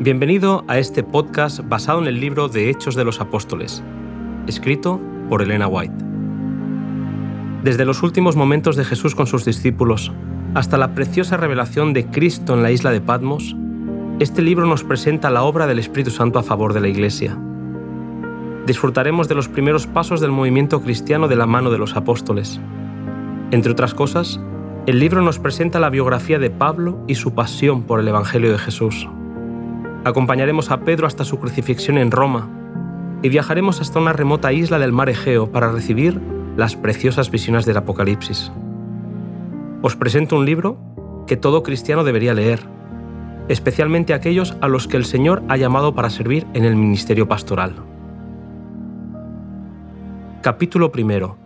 Bienvenido a este podcast basado en el libro de Hechos de los Apóstoles, escrito por Elena White. Desde los últimos momentos de Jesús con sus discípulos hasta la preciosa revelación de Cristo en la isla de Patmos, este libro nos presenta la obra del Espíritu Santo a favor de la Iglesia. Disfrutaremos de los primeros pasos del movimiento cristiano de la mano de los apóstoles. Entre otras cosas, el libro nos presenta la biografía de Pablo y su pasión por el Evangelio de Jesús. Acompañaremos a Pedro hasta su crucifixión en Roma y viajaremos hasta una remota isla del mar Egeo para recibir las preciosas visiones del Apocalipsis. Os presento un libro que todo cristiano debería leer, especialmente aquellos a los que el Señor ha llamado para servir en el ministerio pastoral. Capítulo primero.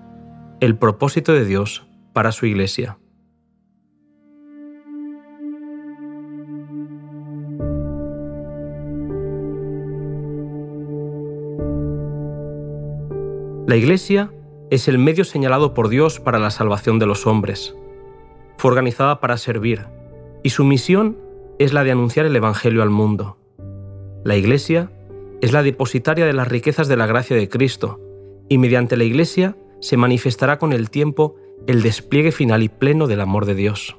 El propósito de Dios para su Iglesia. La Iglesia es el medio señalado por Dios para la salvación de los hombres. Fue organizada para servir, y su misión es la de anunciar el Evangelio al mundo. La Iglesia es la depositaria de las riquezas de la gracia de Cristo, y mediante la Iglesia se manifestará con el tiempo el despliegue final y pleno del amor de Dios.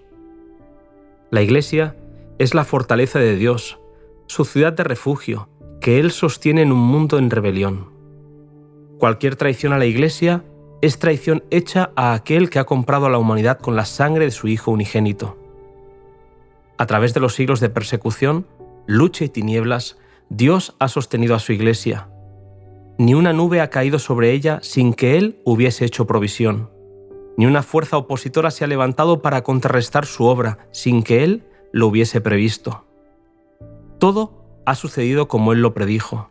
La Iglesia es la fortaleza de Dios, su ciudad de refugio, que Él sostiene en un mundo en rebelión. Cualquier traición a la Iglesia es traición hecha a aquel que ha comprado a la humanidad con la sangre de su Hijo unigénito. A través de los siglos de persecución, lucha y tinieblas, Dios ha sostenido a su Iglesia. Ni una nube ha caído sobre ella sin que Él hubiese hecho provisión. Ni una fuerza opositora se ha levantado para contrarrestar su obra sin que Él lo hubiese previsto. Todo ha sucedido como Él lo predijo.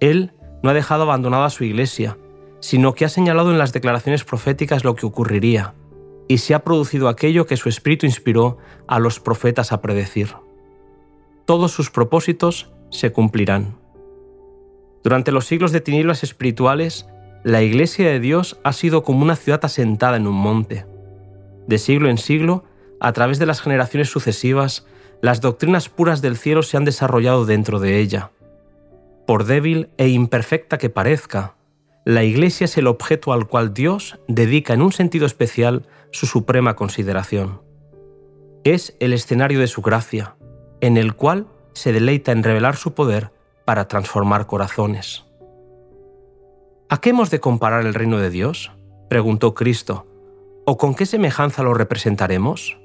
Él no ha dejado abandonada su iglesia, sino que ha señalado en las declaraciones proféticas lo que ocurriría, y se ha producido aquello que su espíritu inspiró a los profetas a predecir. Todos sus propósitos se cumplirán. Durante los siglos de tinieblas espirituales, la iglesia de Dios ha sido como una ciudad asentada en un monte. De siglo en siglo, a través de las generaciones sucesivas, las doctrinas puras del cielo se han desarrollado dentro de ella. Por débil e imperfecta que parezca, la Iglesia es el objeto al cual Dios dedica en un sentido especial su suprema consideración. Es el escenario de su gracia, en el cual se deleita en revelar su poder para transformar corazones. ¿A qué hemos de comparar el reino de Dios? preguntó Cristo. ¿O con qué semejanza lo representaremos?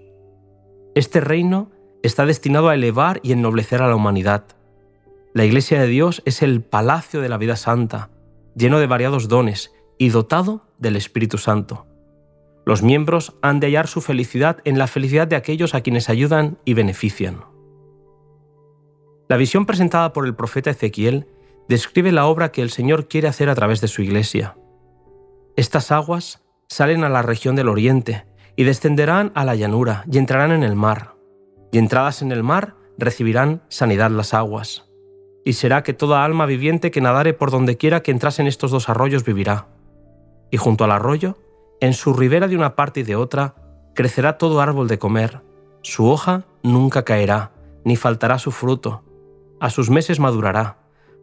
Este reino está destinado a elevar y ennoblecer a la humanidad la Iglesia de Dios es el palacio de la vida santa, lleno de variados dones y dotado del Espíritu Santo. Los miembros han de hallar su felicidad en la felicidad de aquellos a quienes ayudan y benefician. La visión presentada por el profeta Ezequiel describe la obra que el Señor quiere hacer a través de su Iglesia. Estas aguas salen a la región del oriente y descenderán a la llanura y entrarán en el mar. Y entradas en el mar recibirán sanidad las aguas y será que toda alma viviente que nadare por donde quiera que entrase en estos dos arroyos vivirá. Y junto al arroyo, en su ribera de una parte y de otra, crecerá todo árbol de comer, su hoja nunca caerá, ni faltará su fruto, a sus meses madurará,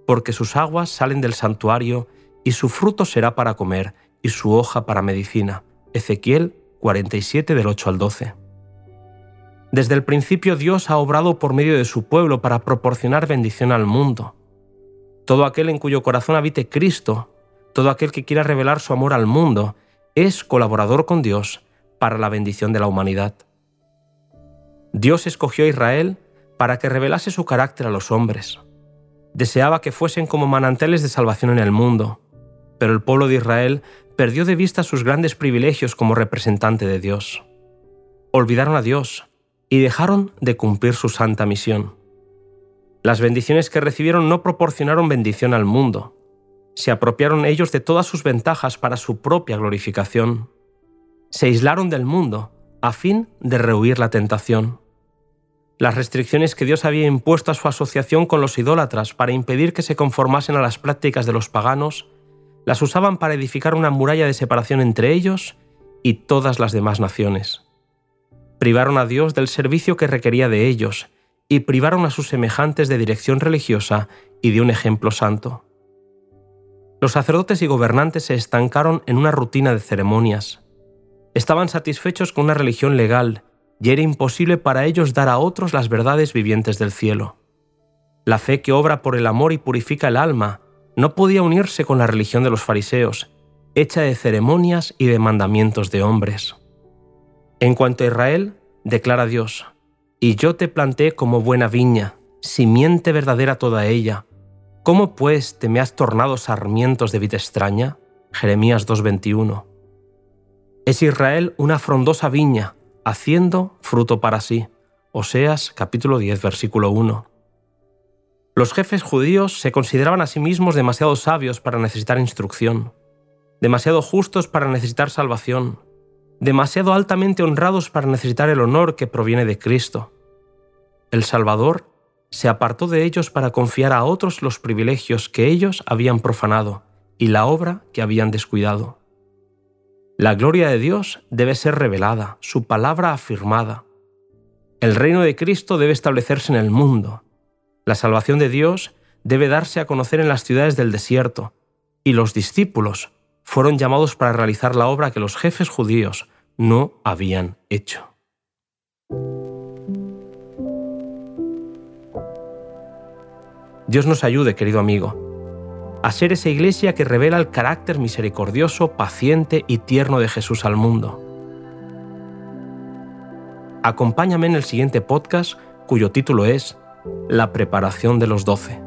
porque sus aguas salen del santuario, y su fruto será para comer, y su hoja para medicina. Ezequiel 47 del 8 al 12. Desde el principio Dios ha obrado por medio de su pueblo para proporcionar bendición al mundo. Todo aquel en cuyo corazón habite Cristo, todo aquel que quiera revelar su amor al mundo, es colaborador con Dios para la bendición de la humanidad. Dios escogió a Israel para que revelase su carácter a los hombres. Deseaba que fuesen como manantiales de salvación en el mundo, pero el pueblo de Israel perdió de vista sus grandes privilegios como representante de Dios. Olvidaron a Dios y dejaron de cumplir su santa misión. Las bendiciones que recibieron no proporcionaron bendición al mundo. Se apropiaron ellos de todas sus ventajas para su propia glorificación. Se aislaron del mundo a fin de rehuir la tentación. Las restricciones que Dios había impuesto a su asociación con los idólatras para impedir que se conformasen a las prácticas de los paganos, las usaban para edificar una muralla de separación entre ellos y todas las demás naciones. Privaron a Dios del servicio que requería de ellos y privaron a sus semejantes de dirección religiosa y de un ejemplo santo. Los sacerdotes y gobernantes se estancaron en una rutina de ceremonias. Estaban satisfechos con una religión legal y era imposible para ellos dar a otros las verdades vivientes del cielo. La fe que obra por el amor y purifica el alma no podía unirse con la religión de los fariseos, hecha de ceremonias y de mandamientos de hombres. En cuanto a Israel, declara Dios, y yo te planté como buena viña, simiente verdadera toda ella. ¿Cómo pues te me has tornado sarmientos de vida extraña? Jeremías 2.21. Es Israel una frondosa viña, haciendo fruto para sí. Oseas capítulo 10 versículo 1. Los jefes judíos se consideraban a sí mismos demasiado sabios para necesitar instrucción, demasiado justos para necesitar salvación, demasiado altamente honrados para necesitar el honor que proviene de Cristo. El Salvador se apartó de ellos para confiar a otros los privilegios que ellos habían profanado y la obra que habían descuidado. La gloria de Dios debe ser revelada, su palabra afirmada. El reino de Cristo debe establecerse en el mundo. La salvación de Dios debe darse a conocer en las ciudades del desierto, y los discípulos fueron llamados para realizar la obra que los jefes judíos no habían hecho. Dios nos ayude, querido amigo, a ser esa iglesia que revela el carácter misericordioso, paciente y tierno de Jesús al mundo. Acompáñame en el siguiente podcast cuyo título es La preparación de los doce.